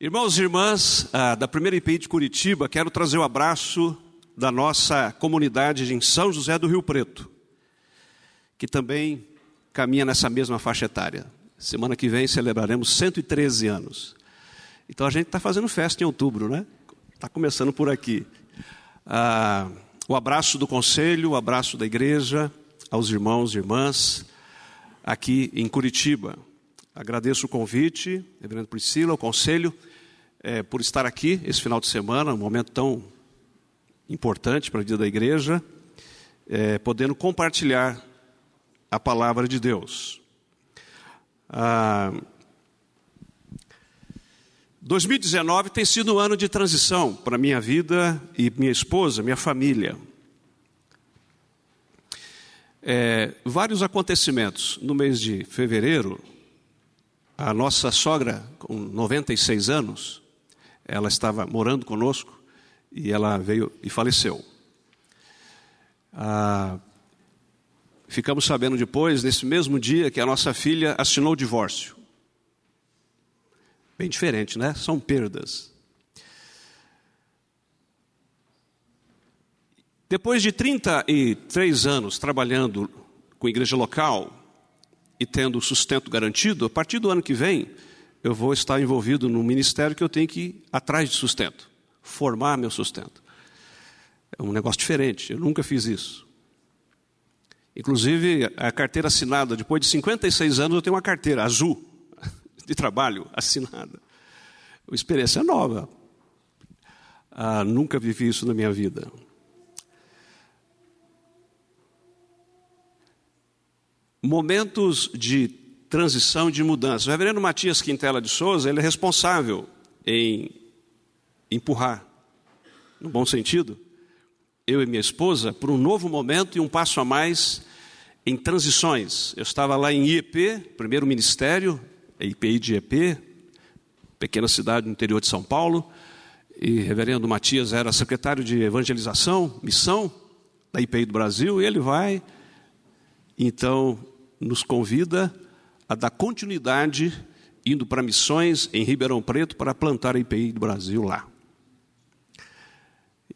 Irmãos e irmãs ah, da primeira IPI de Curitiba, quero trazer o um abraço da nossa comunidade em São José do Rio Preto, que também caminha nessa mesma faixa etária. Semana que vem celebraremos 113 anos. Então a gente está fazendo festa em outubro, né? Está começando por aqui. Ah, o abraço do conselho, o abraço da igreja, aos irmãos e irmãs aqui em Curitiba. Agradeço o convite, Reverendo Priscila, o conselho, é, por estar aqui esse final de semana, um momento tão importante para a vida da igreja, é, podendo compartilhar a palavra de Deus. Ah, 2019 tem sido um ano de transição para minha vida e minha esposa, minha família. É, vários acontecimentos. No mês de fevereiro, a nossa sogra, com 96 anos, ela estava morando conosco e ela veio e faleceu. Ah, ficamos sabendo depois, nesse mesmo dia, que a nossa filha assinou o divórcio. Bem diferente, né? São perdas. Depois de 33 anos trabalhando com igreja local, e tendo sustento garantido, a partir do ano que vem, eu vou estar envolvido num ministério que eu tenho que ir atrás de sustento, formar meu sustento. É um negócio diferente, eu nunca fiz isso. Inclusive, a carteira assinada, depois de 56 anos, eu tenho uma carteira azul de trabalho assinada. Uma experiência nova. Ah, nunca vivi isso na minha vida. momentos de transição, de mudança. O reverendo Matias Quintela de Souza, ele é responsável em empurrar, no bom sentido, eu e minha esposa, para um novo momento e um passo a mais em transições. Eu estava lá em IEP, primeiro ministério, IPI de IEP, pequena cidade no interior de São Paulo, e reverendo Matias era secretário de evangelização, missão da IPI do Brasil, e ele vai então nos convida a dar continuidade indo para missões em Ribeirão Preto para plantar a IPI do Brasil lá.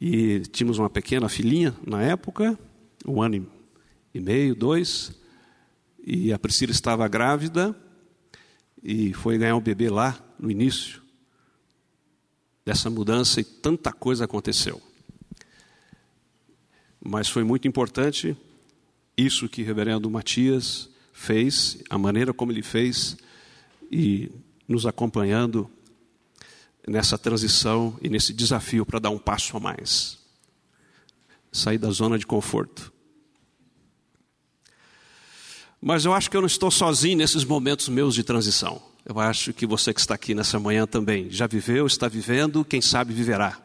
E tínhamos uma pequena filhinha na época, um ano e meio, dois, e a Priscila estava grávida e foi ganhar um bebê lá no início dessa mudança e tanta coisa aconteceu. Mas foi muito importante isso que o reverendo Matias fez, a maneira como ele fez e nos acompanhando nessa transição e nesse desafio para dar um passo a mais. Sair da zona de conforto. Mas eu acho que eu não estou sozinho nesses momentos meus de transição. Eu acho que você que está aqui nessa manhã também já viveu, está vivendo, quem sabe viverá.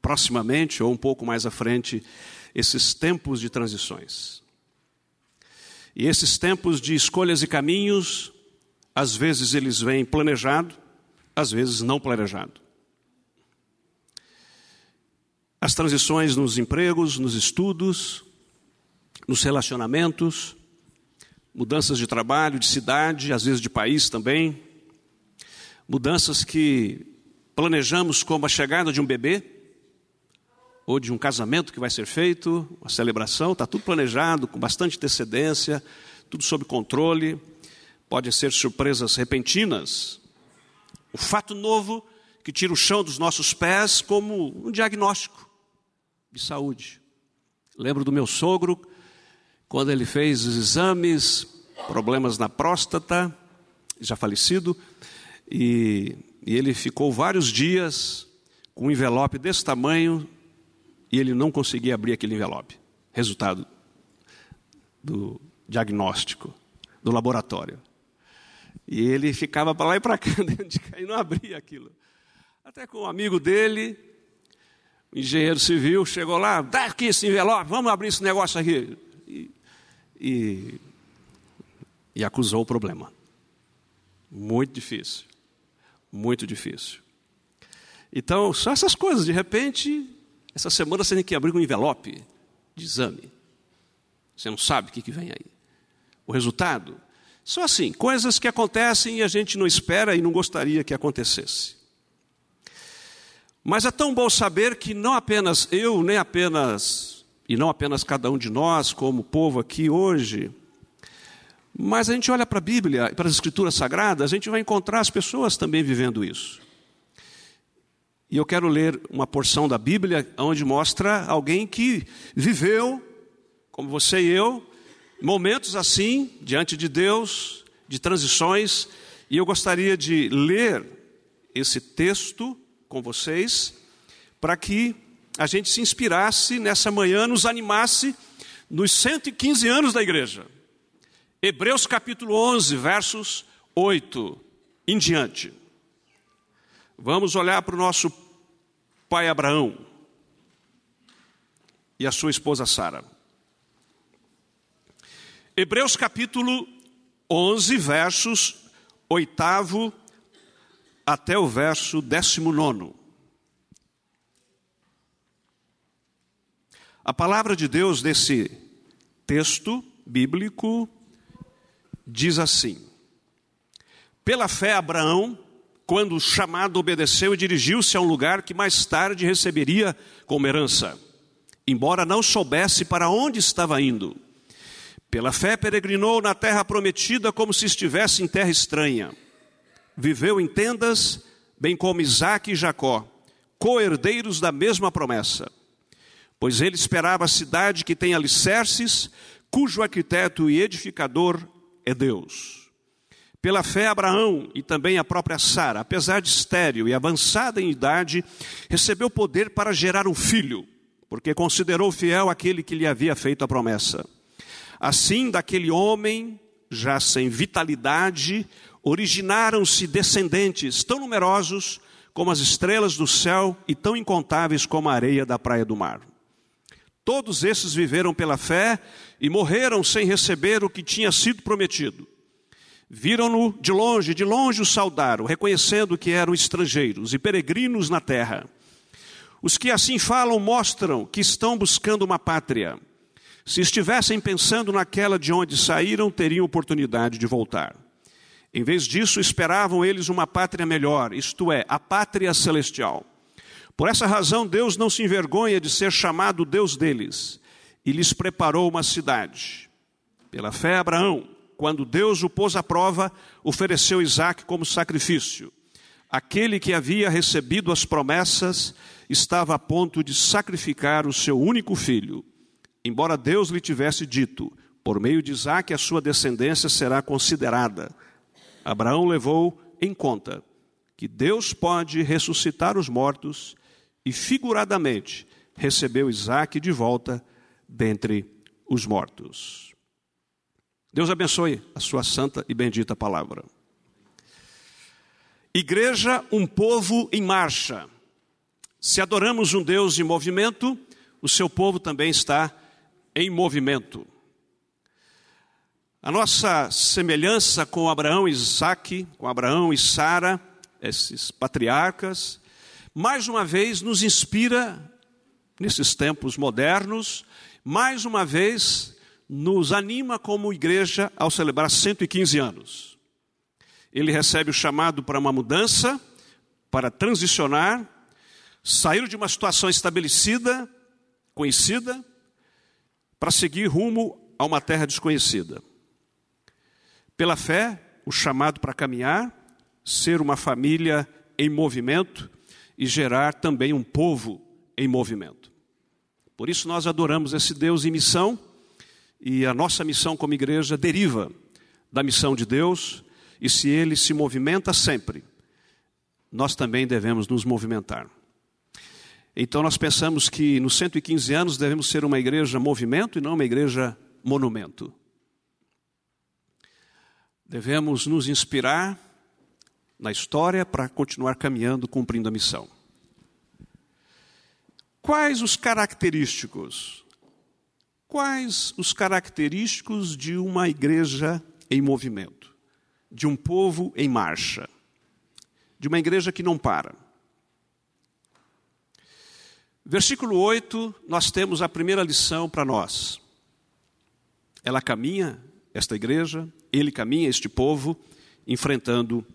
Proximamente ou um pouco mais à frente, esses tempos de transições. E esses tempos de escolhas e caminhos, às vezes eles vêm planejado, às vezes não planejado. As transições nos empregos, nos estudos, nos relacionamentos, mudanças de trabalho, de cidade, às vezes de país também, mudanças que planejamos como a chegada de um bebê, ou de um casamento que vai ser feito, uma celebração, está tudo planejado, com bastante antecedência, tudo sob controle. Podem ser surpresas repentinas. O fato novo que tira o chão dos nossos pés como um diagnóstico de saúde. Lembro do meu sogro, quando ele fez os exames, problemas na próstata, já falecido, e, e ele ficou vários dias com um envelope desse tamanho e ele não conseguia abrir aquele envelope. Resultado do diagnóstico, do laboratório. E ele ficava para lá e para cá dentro de cá e não abria aquilo. Até com um amigo dele, o engenheiro civil, chegou lá, dá aqui esse envelope, vamos abrir esse negócio aqui. E, e, e acusou o problema. Muito difícil. Muito difícil. Então, só essas coisas, de repente, essa semana você tem que abrir um envelope de exame. Você não sabe o que, vem aí. O resultado, São assim, coisas que acontecem e a gente não espera e não gostaria que acontecesse. Mas é tão bom saber que não apenas eu, nem apenas, e não apenas cada um de nós, como povo aqui hoje, mas a gente olha para a Bíblia e para as Escrituras Sagradas, a gente vai encontrar as pessoas também vivendo isso. E eu quero ler uma porção da Bíblia onde mostra alguém que viveu, como você e eu, momentos assim, diante de Deus, de transições, e eu gostaria de ler esse texto com vocês, para que a gente se inspirasse nessa manhã, nos animasse nos 115 anos da igreja. Hebreus capítulo 11, versos 8 em diante. Vamos olhar para o nosso pai Abraão e a sua esposa Sara. Hebreus capítulo 11, versos 8 até o verso 19. A palavra de Deus desse texto bíblico diz assim: Pela fé, Abraão, quando chamado, obedeceu e dirigiu-se a um lugar que mais tarde receberia como herança, embora não soubesse para onde estava indo. Pela fé peregrinou na terra prometida como se estivesse em terra estranha. Viveu em tendas, bem como Isaac e Jacó, co-herdeiros da mesma promessa. Pois ele esperava a cidade que tem alicerces, cujo arquiteto e edificador é Deus. Pela fé, Abraão e também a própria Sara, apesar de estéril e avançada em idade, recebeu poder para gerar um filho, porque considerou fiel aquele que lhe havia feito a promessa. Assim, daquele homem, já sem vitalidade, originaram-se descendentes tão numerosos como as estrelas do céu e tão incontáveis como a areia da praia do mar. Todos esses viveram pela fé e morreram sem receber o que tinha sido prometido. Viram-no de longe, de longe o saudaram, reconhecendo que eram estrangeiros e peregrinos na terra. Os que assim falam mostram que estão buscando uma pátria. Se estivessem pensando naquela de onde saíram, teriam oportunidade de voltar. Em vez disso, esperavam eles uma pátria melhor, isto é, a pátria celestial. Por essa razão, Deus não se envergonha de ser chamado Deus deles e lhes preparou uma cidade. Pela fé, Abraão, quando Deus o pôs à prova, ofereceu Isaac como sacrifício. Aquele que havia recebido as promessas estava a ponto de sacrificar o seu único filho. Embora Deus lhe tivesse dito, por meio de Isaac a sua descendência será considerada, Abraão levou em conta que Deus pode ressuscitar os mortos e, figuradamente, recebeu Isaac de volta dentre os mortos. Deus abençoe a sua santa e bendita palavra. Igreja, um povo em marcha. Se adoramos um Deus em movimento, o seu povo também está em movimento. A nossa semelhança com Abraão e Isaac, com Abraão e Sara, esses patriarcas, mais uma vez nos inspira nesses tempos modernos, mais uma vez nos anima como igreja ao celebrar 115 anos. Ele recebe o chamado para uma mudança, para transicionar, sair de uma situação estabelecida, conhecida, para seguir rumo a uma terra desconhecida. Pela fé, o chamado para caminhar, ser uma família em movimento e gerar também um povo em movimento. Por isso nós adoramos esse Deus em missão e a nossa missão como igreja deriva da missão de Deus e se ele se movimenta sempre, nós também devemos nos movimentar. Então nós pensamos que nos 115 anos devemos ser uma igreja movimento e não uma igreja monumento. Devemos nos inspirar na história para continuar caminhando, cumprindo a missão. Quais os característicos? Quais os característicos de uma igreja em movimento? De um povo em marcha? De uma igreja que não para? Versículo 8, nós temos a primeira lição para nós. Ela caminha esta igreja, ele caminha este povo enfrentando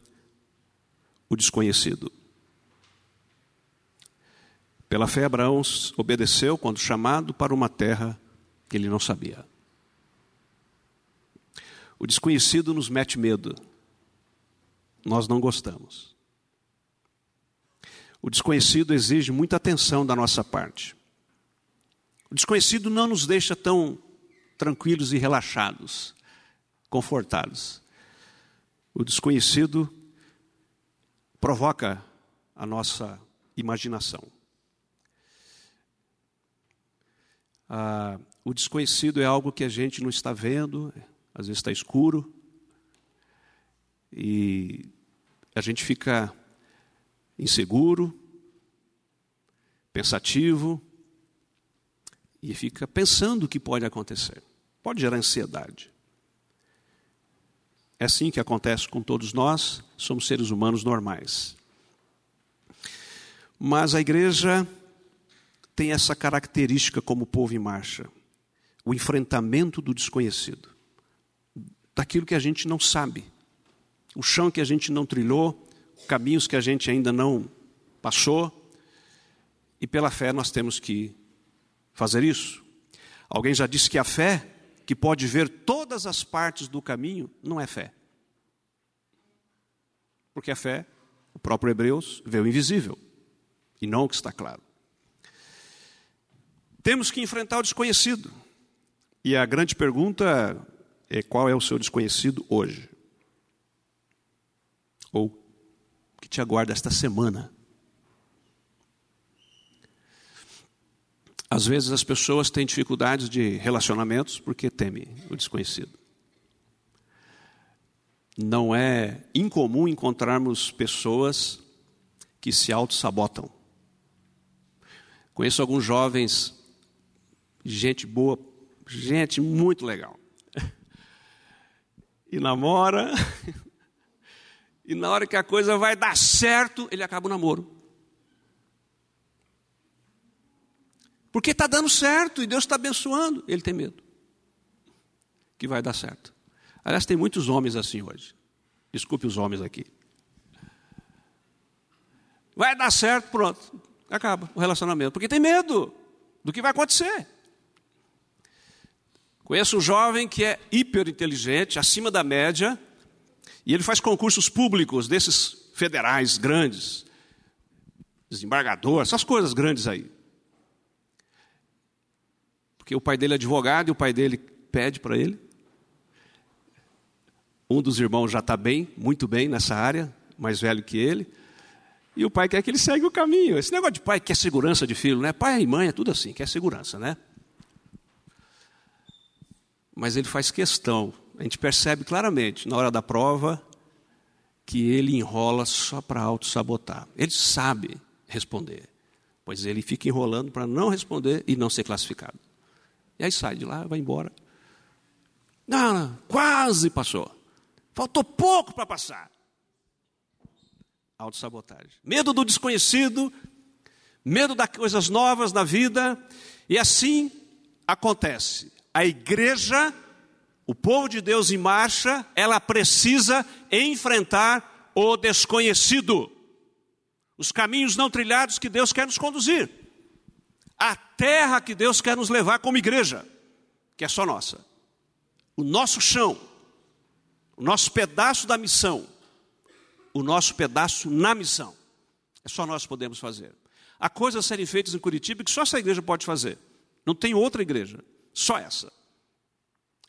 o desconhecido. Pela fé, Abraão obedeceu quando chamado para uma terra que ele não sabia. O desconhecido nos mete medo. Nós não gostamos. O desconhecido exige muita atenção da nossa parte. O desconhecido não nos deixa tão tranquilos e relaxados, confortados. O desconhecido provoca a nossa imaginação. Ah, o desconhecido é algo que a gente não está vendo, às vezes está escuro, e a gente fica inseguro, pensativo, e fica pensando o que pode acontecer. Pode gerar ansiedade. É assim que acontece com todos nós, somos seres humanos normais. Mas a igreja tem essa característica como povo em marcha: o enfrentamento do desconhecido, daquilo que a gente não sabe, o chão que a gente não trilhou, caminhos que a gente ainda não passou, e pela fé nós temos que fazer isso. Alguém já disse que a fé, que pode ver todas as partes do caminho, não é fé. Porque a fé, o próprio Hebreus, vê o invisível e não o que está claro. Temos que enfrentar o desconhecido. E a grande pergunta é: qual é o seu desconhecido hoje? Ou que te aguarda esta semana? Às vezes as pessoas têm dificuldades de relacionamentos porque temem o desconhecido. Não é incomum encontrarmos pessoas que se auto-sabotam. Conheço alguns jovens, gente boa, gente muito legal. E namora, e na hora que a coisa vai dar certo, ele acaba o namoro. Porque está dando certo e Deus está abençoando. Ele tem medo que vai dar certo. Aliás, tem muitos homens assim hoje. Desculpe os homens aqui. Vai dar certo, pronto. Acaba o relacionamento. Porque tem medo do que vai acontecer. Conheço um jovem que é hiper inteligente, acima da média, e ele faz concursos públicos desses federais grandes, desembargador, essas coisas grandes aí porque o pai dele é advogado e o pai dele pede para ele. Um dos irmãos já está bem, muito bem nessa área, mais velho que ele. E o pai quer que ele segue o caminho. Esse negócio de pai quer segurança de filho, né? Pai e mãe é tudo assim, quer segurança, né? Mas ele faz questão, a gente percebe claramente na hora da prova que ele enrola só para auto-sabotar. Ele sabe responder, pois ele fica enrolando para não responder e não ser classificado. E aí sai de lá, vai embora. Não, não quase passou. Faltou pouco para passar. Autossabotagem. Medo do desconhecido, medo das coisas novas na vida, e assim acontece. A igreja, o povo de Deus em marcha, ela precisa enfrentar o desconhecido, os caminhos não trilhados que Deus quer nos conduzir a terra que Deus quer nos levar como igreja, que é só nossa. O nosso chão, o nosso pedaço da missão, o nosso pedaço na missão. É só nós podemos fazer. Há coisas a serem feitas em Curitiba que só essa igreja pode fazer. Não tem outra igreja, só essa.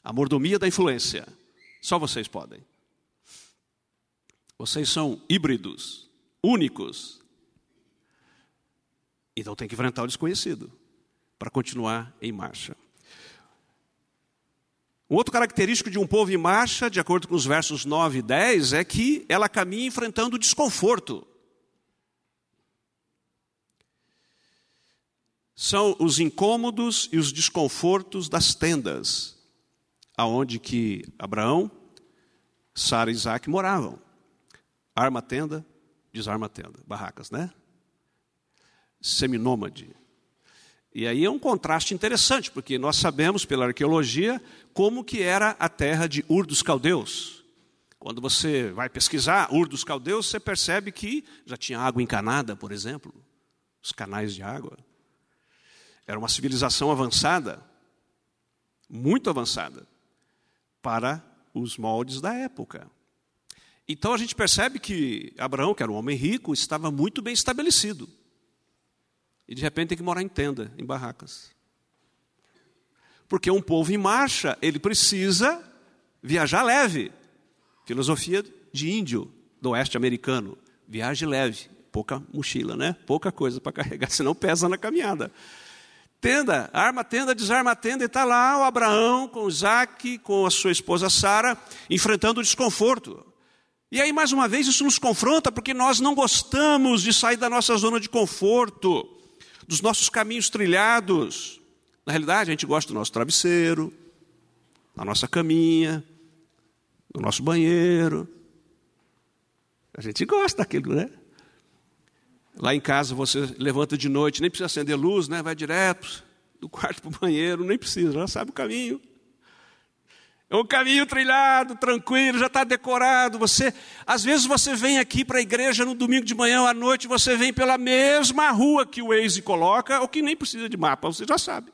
A mordomia da influência, só vocês podem. Vocês são híbridos, únicos, então tem que enfrentar o desconhecido para continuar em marcha. Um outro característico de um povo em marcha, de acordo com os versos 9 e 10, é que ela caminha enfrentando o desconforto. São os incômodos e os desconfortos das tendas, aonde que Abraão, Sara e Isaac moravam. Arma a tenda, desarma a tenda, barracas, né? seminômade. E aí é um contraste interessante, porque nós sabemos pela arqueologia como que era a terra de Ur dos Caldeus. Quando você vai pesquisar Ur dos Caldeus, você percebe que já tinha água encanada, por exemplo, os canais de água. Era uma civilização avançada, muito avançada, para os moldes da época. Então a gente percebe que Abraão, que era um homem rico, estava muito bem estabelecido. E de repente tem que morar em tenda, em barracas. Porque um povo em marcha, ele precisa viajar leve. Filosofia de índio, do oeste americano. Viaje leve, pouca mochila, né? Pouca coisa para carregar, senão pesa na caminhada. Tenda, arma a tenda, desarma a tenda, e está lá o Abraão com Isaac, com a sua esposa Sara, enfrentando o desconforto. E aí, mais uma vez, isso nos confronta, porque nós não gostamos de sair da nossa zona de conforto dos nossos caminhos trilhados. Na realidade, a gente gosta do nosso travesseiro, da nossa caminha, do nosso banheiro. A gente gosta daquilo, né? Lá em casa você levanta de noite, nem precisa acender luz, né? Vai direto do quarto para o banheiro, nem precisa, já sabe o caminho. É um caminho trilhado, tranquilo, já está decorado. Você, às vezes você vem aqui para a igreja no domingo de manhã ou à noite, você vem pela mesma rua que o Waze coloca, ou que nem precisa de mapa, você já sabe.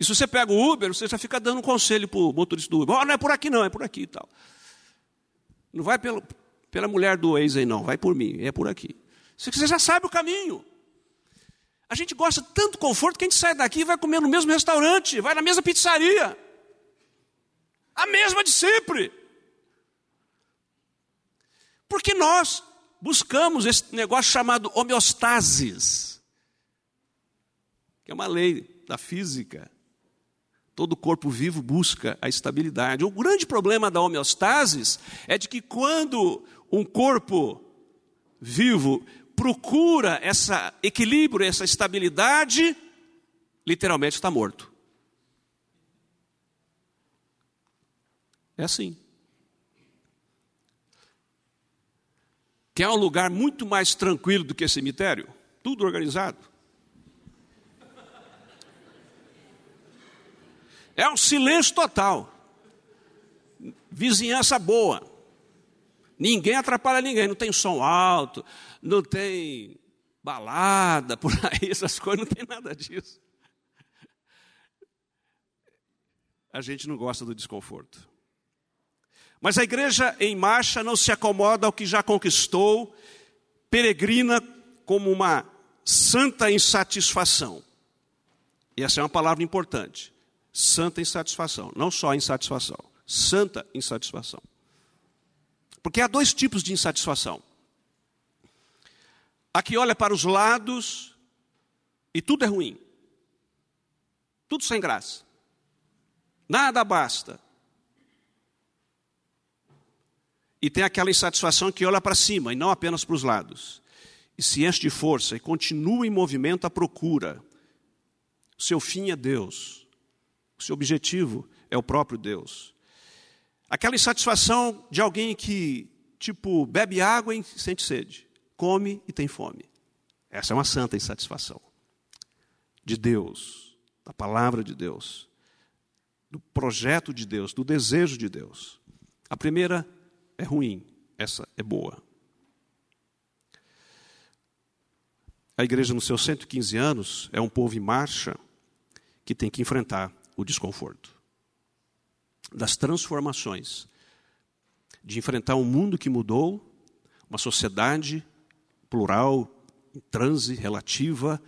E se você pega o Uber, você já fica dando um conselho para o motorista do Uber. Oh, não é por aqui não, é por aqui e tal. Não vai pelo, pela mulher do Waze aí não, vai por mim, é por aqui. Você já sabe o caminho. A gente gosta tanto conforto que a gente sai daqui e vai comer no mesmo restaurante, vai na mesma pizzaria. A mesma de sempre. Porque nós buscamos esse negócio chamado homeostasis, que é uma lei da física. Todo corpo vivo busca a estabilidade. O grande problema da homeostasis é de que quando um corpo vivo procura esse equilíbrio, essa estabilidade, literalmente está morto. É assim. Quer um lugar muito mais tranquilo do que cemitério? Tudo organizado. É um silêncio total. Vizinhança boa. Ninguém atrapalha ninguém. Não tem som alto, não tem balada por aí, essas coisas, não tem nada disso. A gente não gosta do desconforto. Mas a igreja em marcha não se acomoda ao que já conquistou, peregrina como uma santa insatisfação. E essa é uma palavra importante. Santa insatisfação, não só insatisfação, santa insatisfação. Porque há dois tipos de insatisfação. A que olha para os lados e tudo é ruim. Tudo sem graça. Nada basta. E tem aquela insatisfação que olha para cima e não apenas para os lados. E se enche de força e continua em movimento à procura. O seu fim é Deus. O seu objetivo é o próprio Deus. Aquela insatisfação de alguém que, tipo, bebe água e sente sede, come e tem fome. Essa é uma santa insatisfação. De Deus, da palavra de Deus, do projeto de Deus, do desejo de Deus. A primeira é ruim, essa é boa. A igreja, nos seus 115 anos, é um povo em marcha que tem que enfrentar o desconforto das transformações, de enfrentar um mundo que mudou, uma sociedade plural, em transe, relativa,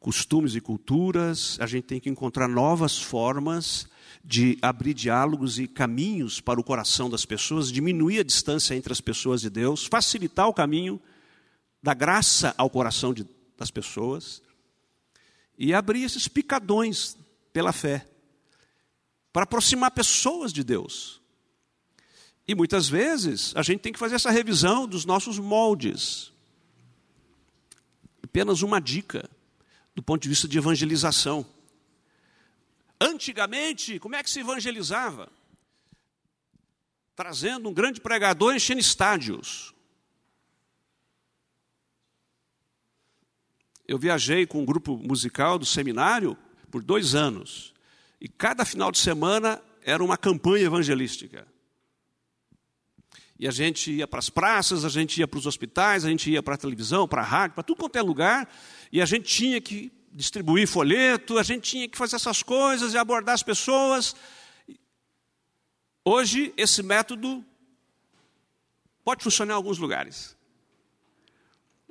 costumes e culturas, a gente tem que encontrar novas formas de abrir diálogos e caminhos para o coração das pessoas, diminuir a distância entre as pessoas e Deus, facilitar o caminho da graça ao coração de, das pessoas e abrir esses picadões pela fé para aproximar pessoas de Deus. E muitas vezes a gente tem que fazer essa revisão dos nossos moldes. Apenas uma dica do ponto de vista de evangelização. Antigamente, como é que se evangelizava? Trazendo um grande pregador enchendo estádios. eu viajei com um grupo musical do seminário por dois anos. E cada final de semana era uma campanha evangelística. E a gente ia para as praças, a gente ia para os hospitais, a gente ia para a televisão, para a rádio, para tudo quanto é lugar, e a gente tinha que distribuir folheto, a gente tinha que fazer essas coisas e abordar as pessoas. Hoje, esse método pode funcionar em alguns lugares,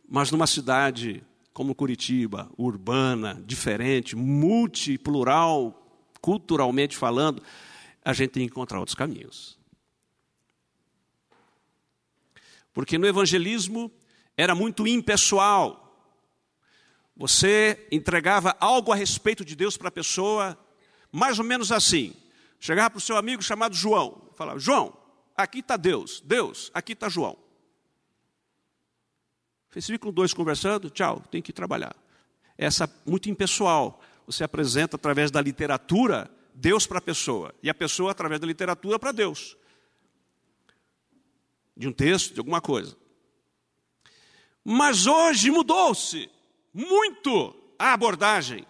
mas numa cidade como Curitiba, urbana, diferente, multiplural, culturalmente falando, a gente tem que encontrar outros caminhos. Porque no evangelismo era muito impessoal. Você entregava algo a respeito de Deus para a pessoa, mais ou menos assim. Chegava para o seu amigo chamado João, falava: João, aqui está Deus, Deus, aqui está João. Versículo 2 conversando, tchau, tem que trabalhar. Essa muito impessoal. Você apresenta através da literatura Deus para a pessoa, e a pessoa através da literatura para Deus. De um texto, de alguma coisa. Mas hoje mudou-se muito a abordagem.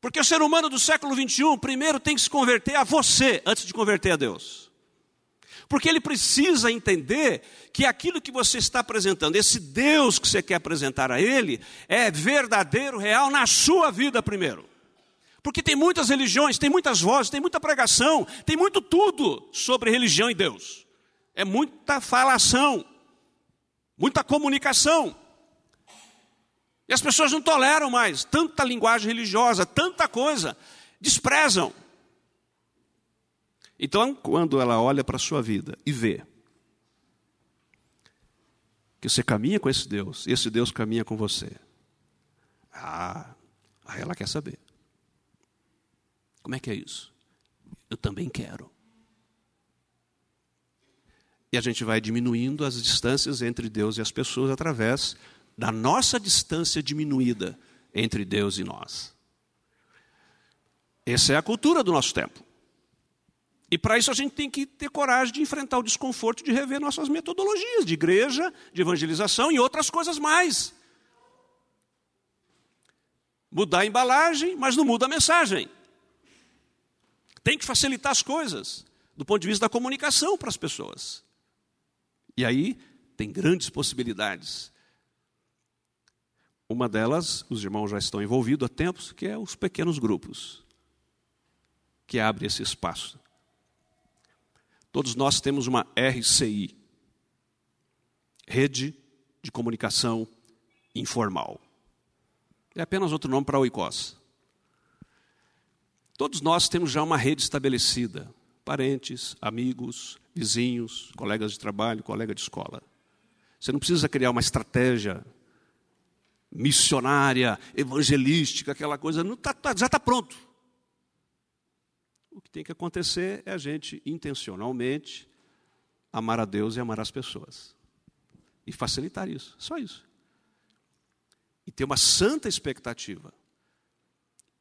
Porque o ser humano do século 21 primeiro tem que se converter a você antes de converter a Deus. Porque ele precisa entender que aquilo que você está apresentando, esse Deus que você quer apresentar a ele, é verdadeiro, real na sua vida primeiro. Porque tem muitas religiões, tem muitas vozes, tem muita pregação, tem muito tudo sobre religião e Deus. É muita falação, muita comunicação. E as pessoas não toleram mais tanta linguagem religiosa, tanta coisa, desprezam. Então, quando ela olha para a sua vida e vê que você caminha com esse Deus, e esse Deus caminha com você, ah, aí ela quer saber. Como é que é isso? Eu também quero. E a gente vai diminuindo as distâncias entre Deus e as pessoas através da nossa distância diminuída entre Deus e nós. Essa é a cultura do nosso tempo. E para isso a gente tem que ter coragem de enfrentar o desconforto de rever nossas metodologias de igreja, de evangelização e outras coisas mais. Mudar a embalagem, mas não muda a mensagem. Tem que facilitar as coisas, do ponto de vista da comunicação para as pessoas. E aí tem grandes possibilidades uma delas, os irmãos já estão envolvidos há tempos, que é os pequenos grupos, que abre esse espaço. Todos nós temos uma RCI, Rede de Comunicação Informal. É apenas outro nome para a OICOS. Todos nós temos já uma rede estabelecida, parentes, amigos, vizinhos, colegas de trabalho, colega de escola. Você não precisa criar uma estratégia missionária, evangelística, aquela coisa, tá, tá, já está pronto. O que tem que acontecer é a gente intencionalmente amar a Deus e amar as pessoas. E facilitar isso, só isso. E ter uma santa expectativa.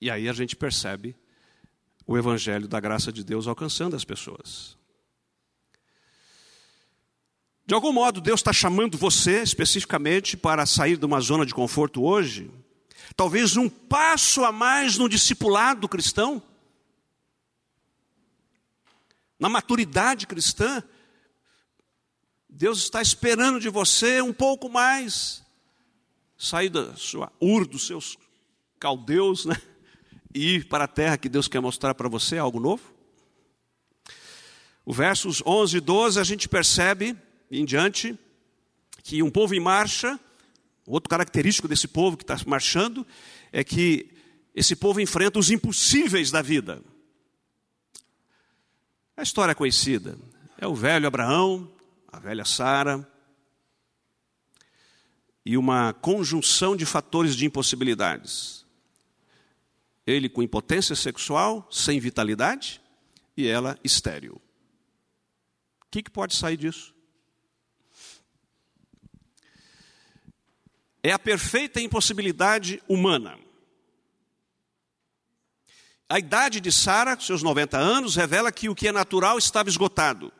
E aí a gente percebe o evangelho da graça de Deus alcançando as pessoas. De algum modo, Deus está chamando você especificamente para sair de uma zona de conforto hoje? Talvez um passo a mais no discipulado cristão? Na maturidade cristã? Deus está esperando de você um pouco mais. Sair da sua ur, dos seus caldeus, né? E ir para a terra que Deus quer mostrar para você algo novo? O versos 11 e 12 a gente percebe em diante, que um povo em marcha, outro característico desse povo que está marchando, é que esse povo enfrenta os impossíveis da vida. A história é conhecida. É o velho Abraão, a velha Sara, e uma conjunção de fatores de impossibilidades. Ele com impotência sexual, sem vitalidade, e ela estéril. O que, que pode sair disso? é a perfeita impossibilidade humana. A idade de Sara, seus 90 anos, revela que o que é natural estava esgotado.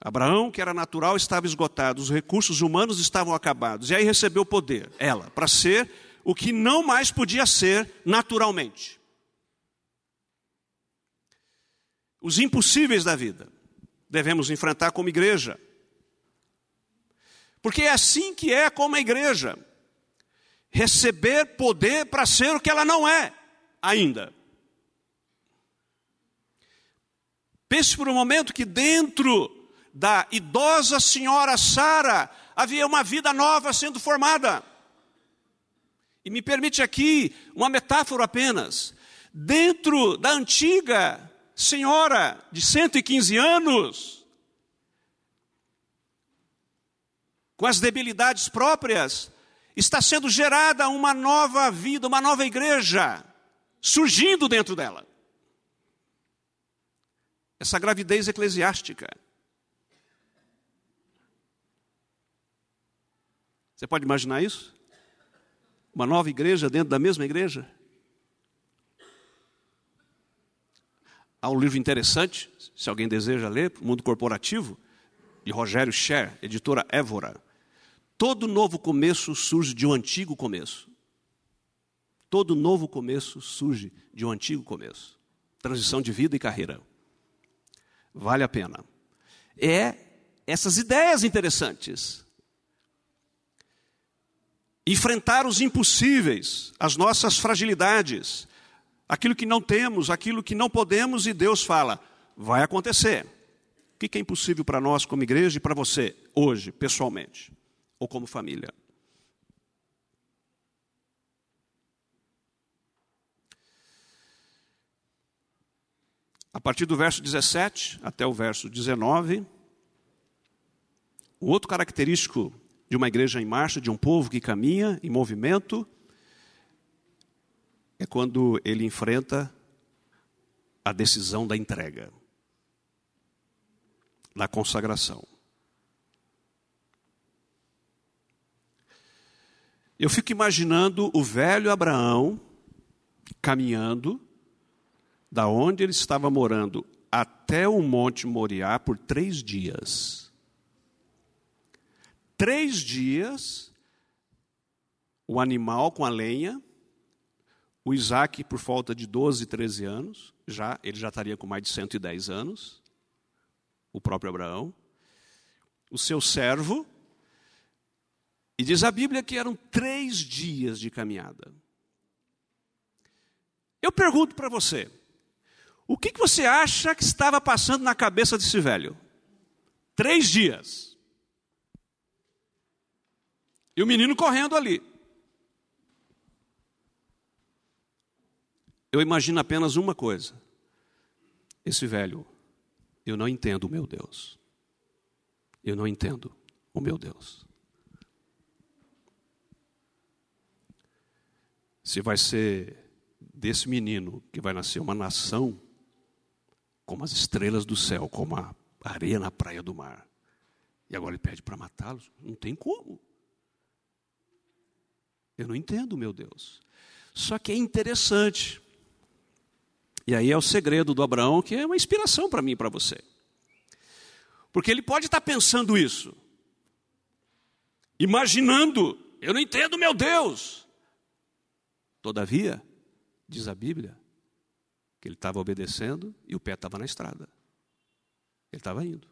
Abraão, que era natural, estava esgotado, os recursos humanos estavam acabados. E aí recebeu poder, ela, para ser o que não mais podia ser naturalmente. Os impossíveis da vida devemos enfrentar como igreja. Porque é assim que é como a igreja. Receber poder para ser o que ela não é ainda. Pense por um momento que dentro da idosa senhora Sara havia uma vida nova sendo formada. E me permite aqui uma metáfora apenas. Dentro da antiga senhora de 115 anos, com as debilidades próprias, está sendo gerada uma nova vida, uma nova igreja, surgindo dentro dela. Essa gravidez eclesiástica. Você pode imaginar isso? Uma nova igreja dentro da mesma igreja? Há um livro interessante, se alguém deseja ler, Mundo Corporativo, de Rogério Scher, editora Évora. Todo novo começo surge de um antigo começo. Todo novo começo surge de um antigo começo. Transição de vida e carreira. Vale a pena. É essas ideias interessantes enfrentar os impossíveis, as nossas fragilidades, aquilo que não temos, aquilo que não podemos, e Deus fala: vai acontecer. O que é impossível para nós como igreja e para você hoje, pessoalmente, ou como família? A partir do verso 17 até o verso 19, o outro característico de uma igreja em marcha, de um povo que caminha em movimento, é quando ele enfrenta a decisão da entrega, da consagração. Eu fico imaginando o velho Abraão caminhando da onde ele estava morando até o Monte Moriá por três dias três dias o animal com a lenha, o Isaac por falta de 12, 13 anos, já ele já estaria com mais de 110 anos, o próprio Abraão, o seu servo, e diz a Bíblia que eram três dias de caminhada. Eu pergunto para você, o que, que você acha que estava passando na cabeça desse velho? Três dias. E o menino correndo ali. Eu imagino apenas uma coisa. Esse velho, eu não entendo o meu Deus. Eu não entendo o meu Deus. Se vai ser desse menino que vai nascer uma nação como as estrelas do céu, como a areia na praia do mar. E agora ele pede para matá-los? Não tem como. Eu não entendo, meu Deus. Só que é interessante. E aí é o segredo do Abraão, que é uma inspiração para mim e para você. Porque ele pode estar pensando isso, imaginando, eu não entendo, meu Deus. Todavia, diz a Bíblia, ele estava obedecendo e o pé estava na estrada. Ele estava indo.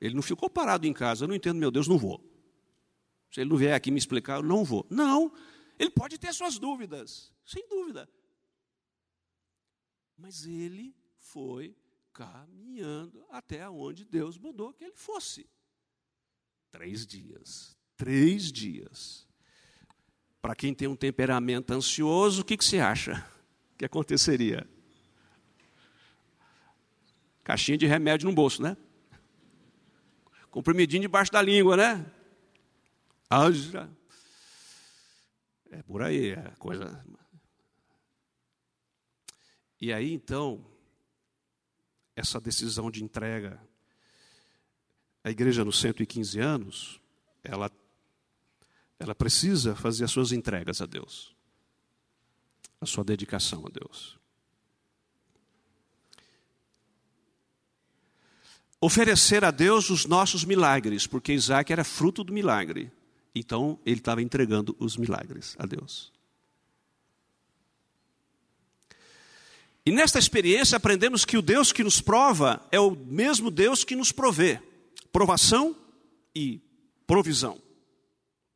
Ele não ficou parado em casa, eu não entendo, meu Deus, não vou. Se ele não vier aqui me explicar, eu não vou. Não, ele pode ter suas dúvidas, sem dúvida. Mas ele foi caminhando até onde Deus mandou que ele fosse. Três dias. Três dias. Para quem tem um temperamento ansioso, o que, que você acha que aconteceria? Caixinha de remédio no bolso, né? Comprimidinho debaixo da língua, né? haja. É por aí a coisa. E aí então, essa decisão de entrega, a igreja nos 115 anos, ela, ela precisa fazer as suas entregas a Deus, a sua dedicação a Deus. oferecer a Deus os nossos milagres, porque Isaac era fruto do milagre. Então ele estava entregando os milagres a Deus. E nesta experiência aprendemos que o Deus que nos prova é o mesmo Deus que nos provê. Provação e provisão.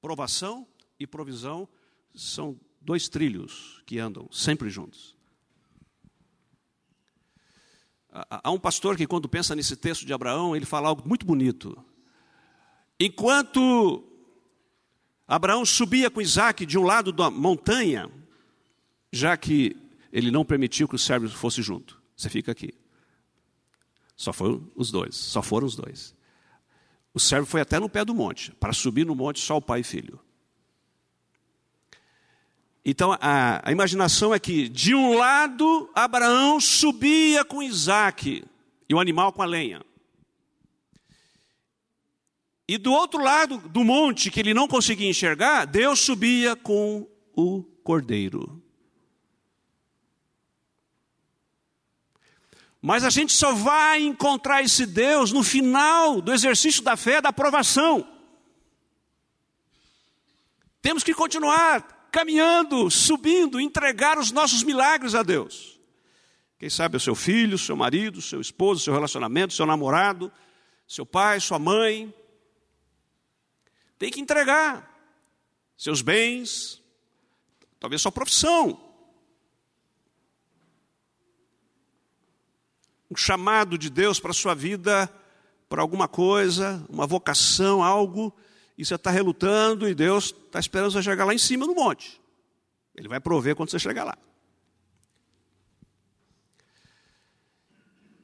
Provação e provisão são dois trilhos que andam sempre juntos. Há um pastor que, quando pensa nesse texto de Abraão, ele fala algo muito bonito. Enquanto Abraão subia com Isaac de um lado da montanha, já que ele não permitiu que o servo fosse junto. Você fica aqui. Só foram os dois, só foram os dois. O servo foi até no pé do monte, para subir no monte só o pai e filho. Então a, a imaginação é que de um lado Abraão subia com Isaac e o animal com a lenha. E do outro lado do monte, que ele não conseguia enxergar, Deus subia com o cordeiro. Mas a gente só vai encontrar esse Deus no final do exercício da fé, da aprovação. Temos que continuar caminhando, subindo, entregar os nossos milagres a Deus. Quem sabe o seu filho, seu marido, seu esposo, seu relacionamento, seu namorado, seu pai, sua mãe. Tem que entregar seus bens, talvez sua profissão. Um chamado de Deus para a sua vida, para alguma coisa, uma vocação, algo e você está relutando e Deus está esperando você chegar lá em cima do monte. Ele vai prover quando você chegar lá.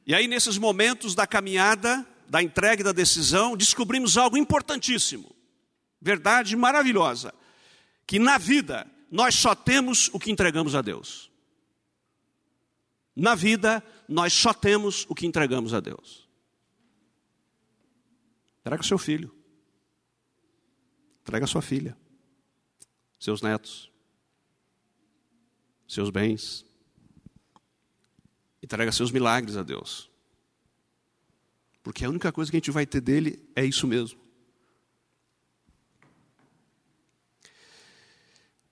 E aí, nesses momentos da caminhada, da entrega e da decisão, descobrimos algo importantíssimo, verdade maravilhosa, que na vida nós só temos o que entregamos a Deus. Na vida nós só temos o que entregamos a Deus. Traga o seu filho. Entrega sua filha, seus netos, seus bens. Entrega seus milagres a Deus. Porque a única coisa que a gente vai ter dele é isso mesmo.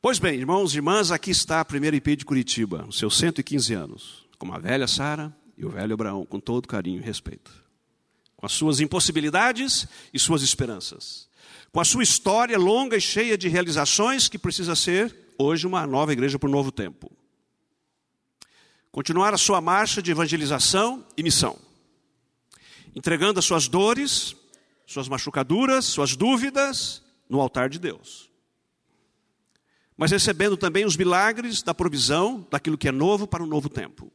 Pois bem, irmãos e irmãs, aqui está a primeira IP de Curitiba, os seus 115 anos, com a velha Sara e o velho Abraão, com todo carinho e respeito. Com as suas impossibilidades e suas esperanças com a sua história longa e cheia de realizações, que precisa ser hoje uma nova igreja para o novo tempo. Continuar a sua marcha de evangelização e missão, entregando as suas dores, suas machucaduras, suas dúvidas no altar de Deus. Mas recebendo também os milagres da provisão daquilo que é novo para um novo tempo.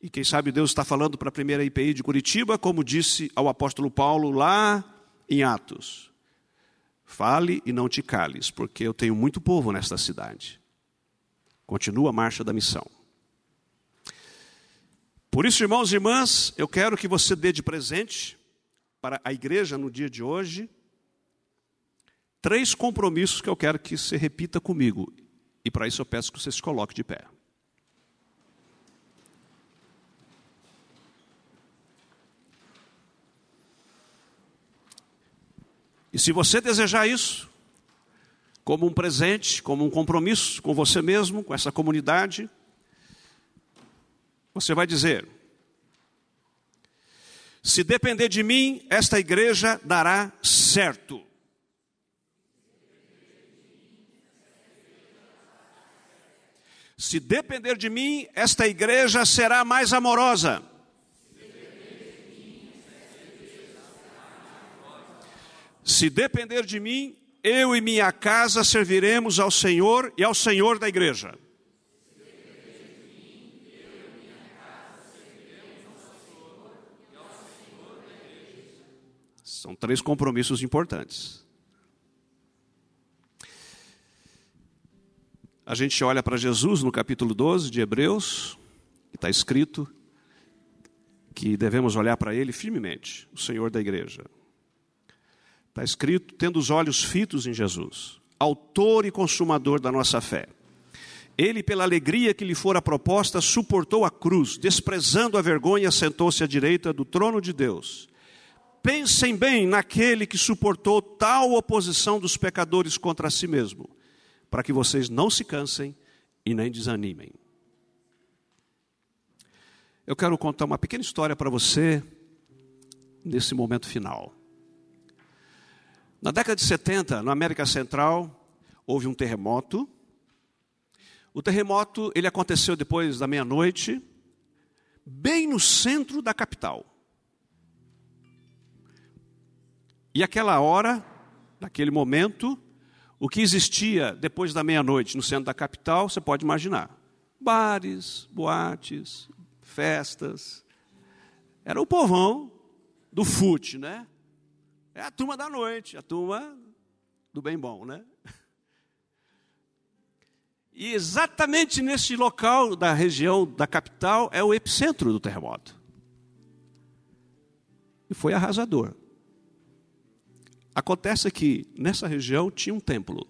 E quem sabe Deus está falando para a primeira IPI de Curitiba, como disse ao apóstolo Paulo lá em Atos: Fale e não te cales, porque eu tenho muito povo nesta cidade. Continua a marcha da missão. Por isso, irmãos e irmãs, eu quero que você dê de presente para a igreja no dia de hoje três compromissos que eu quero que você repita comigo. E para isso eu peço que você se coloque de pé. E se você desejar isso, como um presente, como um compromisso com você mesmo, com essa comunidade, você vai dizer: se depender de mim, esta igreja dará certo. Se depender de mim, esta igreja será mais amorosa. Se depender de mim, eu e minha casa serviremos ao Senhor e ao Senhor da igreja. São três compromissos importantes. A gente olha para Jesus no capítulo 12 de Hebreus, e está escrito que devemos olhar para Ele firmemente, o Senhor da igreja. Está escrito, tendo os olhos fitos em Jesus, autor e consumador da nossa fé. Ele, pela alegria que lhe fora proposta, suportou a cruz, desprezando a vergonha, sentou-se à direita do trono de Deus. Pensem bem naquele que suportou tal oposição dos pecadores contra si mesmo, para que vocês não se cansem e nem desanimem. Eu quero contar uma pequena história para você nesse momento final. Na década de 70, na América Central, houve um terremoto o terremoto ele aconteceu depois da meia-noite, bem no centro da capital. E aquela hora, naquele momento, o que existia depois da meia-noite no centro da capital, você pode imaginar: bares, boates, festas. Era o povão do fute, né? É a turma da noite, a turma do bem bom, né? E exatamente nesse local da região da capital é o epicentro do terremoto. E foi arrasador. Acontece que nessa região tinha um templo.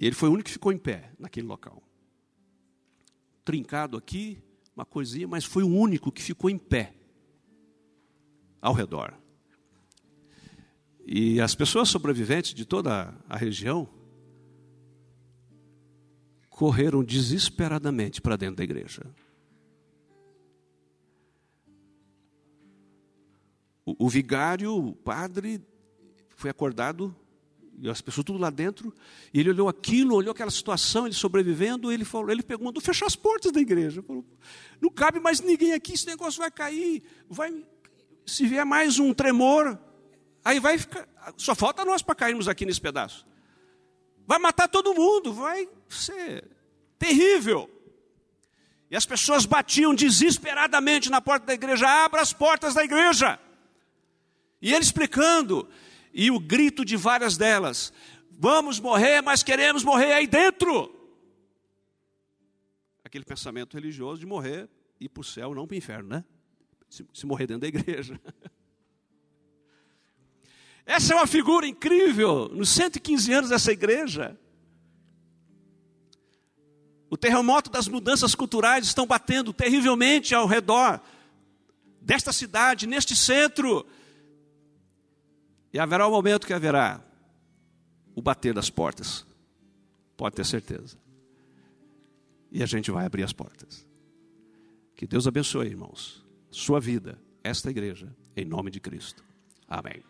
E ele foi o único que ficou em pé naquele local. Trincado aqui, uma coisinha, mas foi o único que ficou em pé ao redor. E as pessoas sobreviventes de toda a região correram desesperadamente para dentro da igreja. O, o, vigário, o padre, foi acordado, e as pessoas tudo lá dentro, e ele olhou aquilo, olhou aquela situação, ele sobrevivendo, ele falou, ele perguntou, fechar as portas da igreja. Falou, não cabe mais ninguém aqui, esse negócio vai cair, vai, se vier mais um tremor, aí vai ficar, só falta nós para cairmos aqui nesse pedaço. Vai matar todo mundo, vai ser terrível. E as pessoas batiam desesperadamente na porta da igreja: abra as portas da igreja. E ele explicando, e o grito de várias delas: vamos morrer, mas queremos morrer aí dentro. Aquele pensamento religioso de morrer e para o céu, não para o inferno, né? Se, se morrer dentro da igreja. Essa é uma figura incrível, nos 115 anos dessa igreja. O terremoto das mudanças culturais estão batendo terrivelmente ao redor desta cidade, neste centro. E haverá um momento que haverá o bater das portas. Pode ter certeza. E a gente vai abrir as portas. Que Deus abençoe, irmãos, sua vida, esta igreja, em nome de Cristo. Amém.